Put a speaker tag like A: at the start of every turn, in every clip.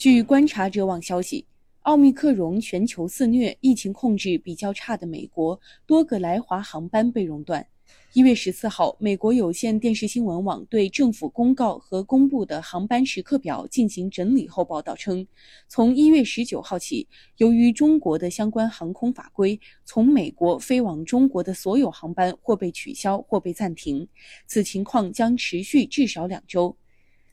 A: 据观察者网消息，奥密克戎全球肆虐，疫情控制比较差的美国，多个来华航班被熔断。一月十四号，美国有线电视新闻网对政府公告和公布的航班时刻表进行整理后报道称，从一月十九号起，由于中国的相关航空法规，从美国飞往中国的所有航班或被取消或被暂停，此情况将持续至少两周。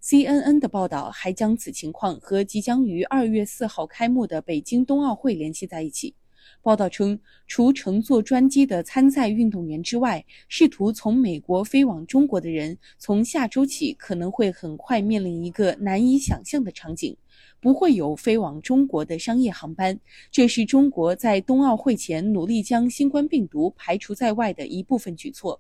A: CNN 的报道还将此情况和即将于二月四号开幕的北京冬奥会联系在一起。报道称，除乘坐专机的参赛运动员之外，试图从美国飞往中国的人，从下周起可能会很快面临一个难以想象的场景：不会有飞往中国的商业航班。这是中国在冬奥会前努力将新冠病毒排除在外的一部分举措。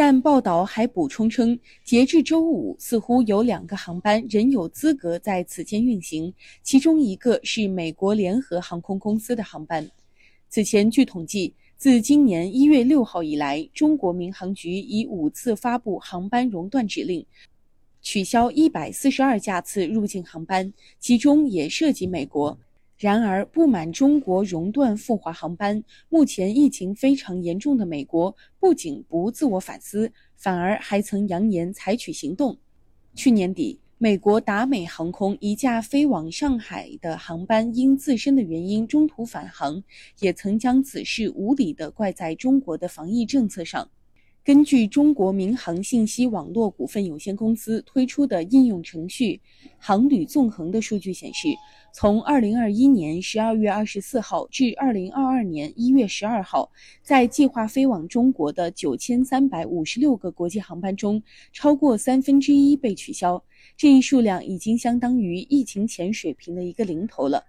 A: 但报道还补充称，截至周五，似乎有两个航班仍有资格在此间运行，其中一个是美国联合航空公司的航班。此前，据统计，自今年一月六号以来，中国民航局已五次发布航班熔断指令，取消一百四十二架次入境航班，其中也涉及美国。然而，不满中国熔断赴华航班，目前疫情非常严重的美国不仅不自我反思，反而还曾扬言采取行动。去年底。美国达美航空一架飞往上海的航班因自身的原因中途返航，也曾将此事无理地怪在中国的防疫政策上。根据中国民航信息网络股份有限公司推出的应用程序“航旅纵横”的数据显示。从二零二一年十二月二十四号至二零二二年一月十二号，在计划飞往中国的九千三百五十六个国际航班中，超过三分之一被取消。这一数量已经相当于疫情前水平的一个零头了。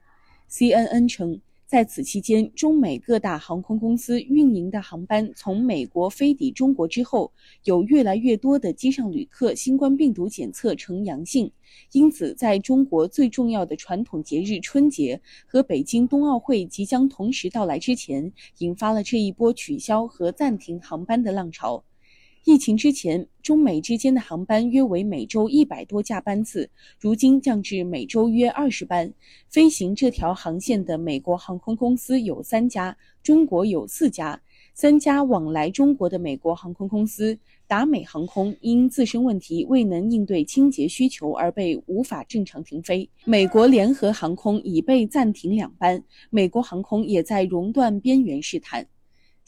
A: CNN 称。在此期间，中美各大航空公司运营的航班从美国飞抵中国之后，有越来越多的机上旅客新冠病毒检测呈阳性，因此在中国最重要的传统节日春节和北京冬奥会即将同时到来之前，引发了这一波取消和暂停航班的浪潮。疫情之前，中美之间的航班约为每周一百多架班次，如今降至每周约二十班。飞行这条航线的美国航空公司有三家，中国有四家。三家往来中国的美国航空公司，达美航空因自身问题未能应对清洁需求而被无法正常停飞；美国联合航空已被暂停两班，美国航空也在熔断边缘试探。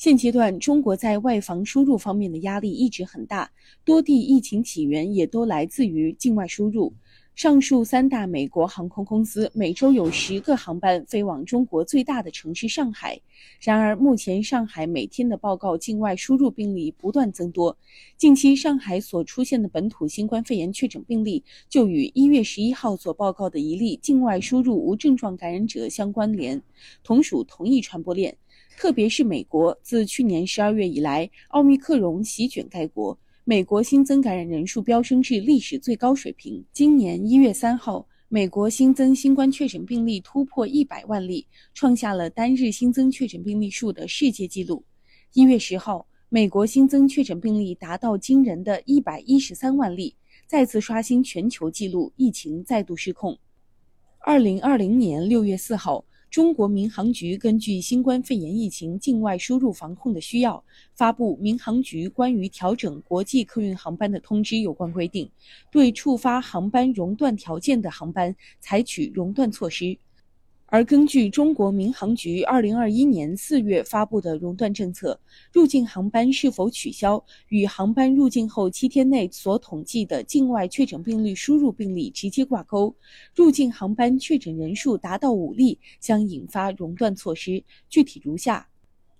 A: 现阶段，中国在外防输入方面的压力一直很大，多地疫情起源也都来自于境外输入。上述三大美国航空公司每周有十个航班飞往中国最大的城市上海。然而，目前上海每天的报告境外输入病例不断增多。近期上海所出现的本土新冠肺炎确诊病例，就与一月十一号所报告的一例境外输入无症状感染者相关联，同属同一传播链。特别是美国，自去年十二月以来，奥密克戎席卷该国，美国新增感染人数飙升至历史最高水平。今年一月三号，美国新增新冠确诊病例突破一百万例，创下了单日新增确诊病例数的世界纪录。一月十号，美国新增确诊病例达到惊人的一百一十三万例，再次刷新全球纪录，疫情再度失控。二零二零年六月四号。中国民航局根据新冠肺炎疫情境外输入防控的需要，发布《民航局关于调整国际客运航班的通知》有关规定，对触发航班熔断条件的航班采取熔断措施。而根据中国民航局二零二一年四月发布的熔断政策，入境航班是否取消与航班入境后七天内所统计的境外确诊病例输入病例直接挂钩。入境航班确诊人数达到五例，将引发熔断措施。具体如下：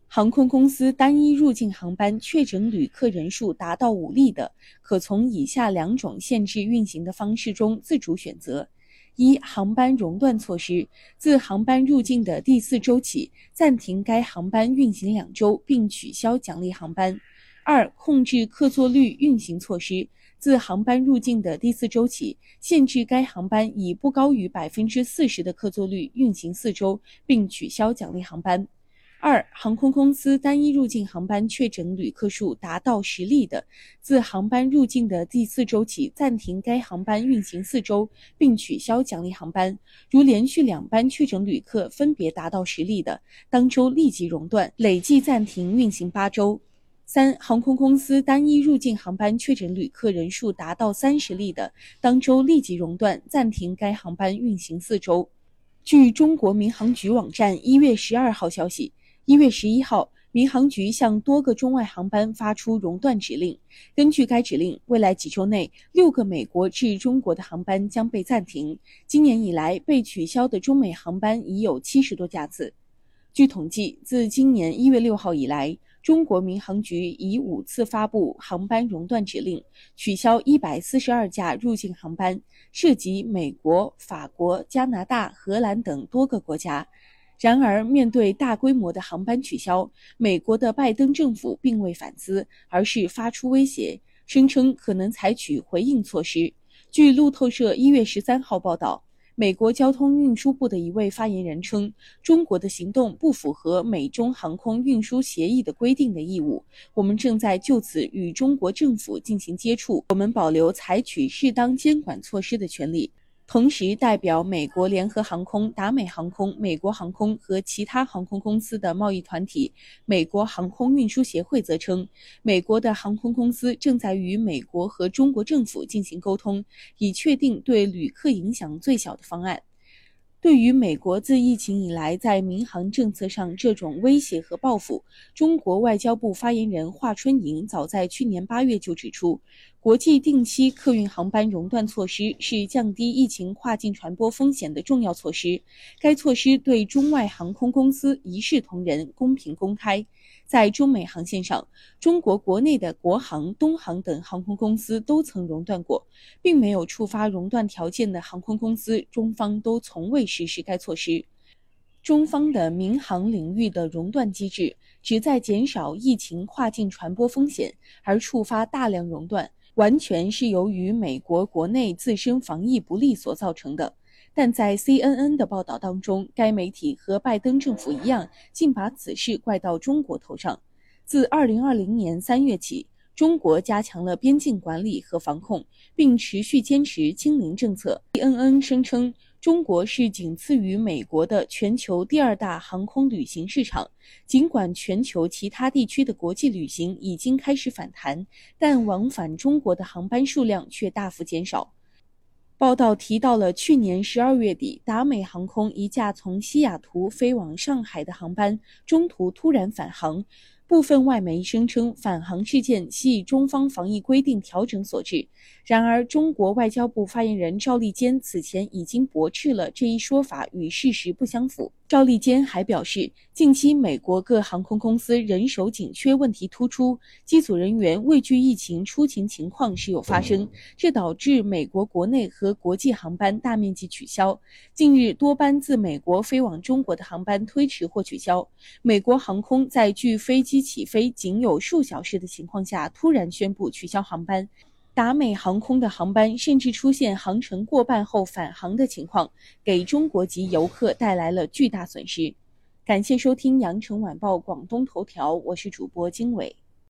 A: 航空公司单一入境航班确诊旅客人数达到五例的，可从以下两种限制运行的方式中自主选择。一、航班熔断措施，自航班入境的第四周起，暂停该航班运行两周，并取消奖励航班。二、控制客座率运行措施，自航班入境的第四周起，限制该航班以不高于百分之四十的客座率运行四周，并取消奖励航班。二、航空公司单一入境航班确诊旅客数达到十例的，自航班入境的第四周起暂停该航班运行四周，并取消奖励航班；如连续两班确诊旅客分别达到十例的，当周立即熔断，累计暂停运行八周。三、航空公司单一入境航班确诊旅客人数达到三十例的，当周立即熔断，暂停该航班运行四周。据中国民航局网站一月十二号消息。一月十一号，民航局向多个中外航班发出熔断指令。根据该指令，未来几周内，六个美国至中国的航班将被暂停。今年以来，被取消的中美航班已有七十多架次。据统计，自今年一月六号以来，中国民航局已五次发布航班熔断指令，取消一百四十二架入境航班，涉及美国、法国、加拿大、荷兰等多个国家。然而，面对大规模的航班取消，美国的拜登政府并未反思，而是发出威胁，声称可能采取回应措施。据路透社一月十三号报道，美国交通运输部的一位发言人称，中国的行动不符合美中航空运输协议的规定的义务。我们正在就此与中国政府进行接触，我们保留采取适当监管措施的权利。同时，代表美国联合航空、达美航空、美国航空和其他航空公司的贸易团体美国航空运输协会则称，美国的航空公司正在与美国和中国政府进行沟通，以确定对旅客影响最小的方案。对于美国自疫情以来在民航政策上这种威胁和报复，中国外交部发言人华春莹早在去年八月就指出，国际定期客运航班熔断措施是降低疫情跨境传播风险的重要措施。该措施对中外航空公司一视同仁、公平公开。在中美航线上，中国国内的国航、东航等航空公司都曾熔断过，并没有触发熔断条件的航空公司，中方都从未实施该措施。中方的民航领域的熔断机制，旨在减少疫情跨境传播风险，而触发大量熔断，完全是由于美国国内自身防疫不力所造成的。但在 CNN 的报道当中，该媒体和拜登政府一样，竟把此事怪到中国头上。自2020年3月起，中国加强了边境管理和防控，并持续坚持清零政策。CNN 声称，中国是仅次于美国的全球第二大航空旅行市场。尽管全球其他地区的国际旅行已经开始反弹，但往返中国的航班数量却大幅减少。报道提到了去年十二月底，达美航空一架从西雅图飞往上海的航班中途突然返航。部分外媒声称返航事件系中方防疫规定调整所致，然而中国外交部发言人赵立坚此前已经驳斥了这一说法与事实不相符。赵立坚还表示，近期美国各航空公司人手紧缺问题突出，机组人员畏惧疫情出勤情况时有发生，这导致美国国内和国际航班大面积取消。近日，多班自美国飞往中国的航班推迟或取消。美国航空在距飞机起飞仅有数小时的情况下，突然宣布取消航班。达美航空的航班甚至出现航程过半后返航的情况，给中国籍游客带来了巨大损失。感谢收听羊城晚报广东头条，我是主播经纬。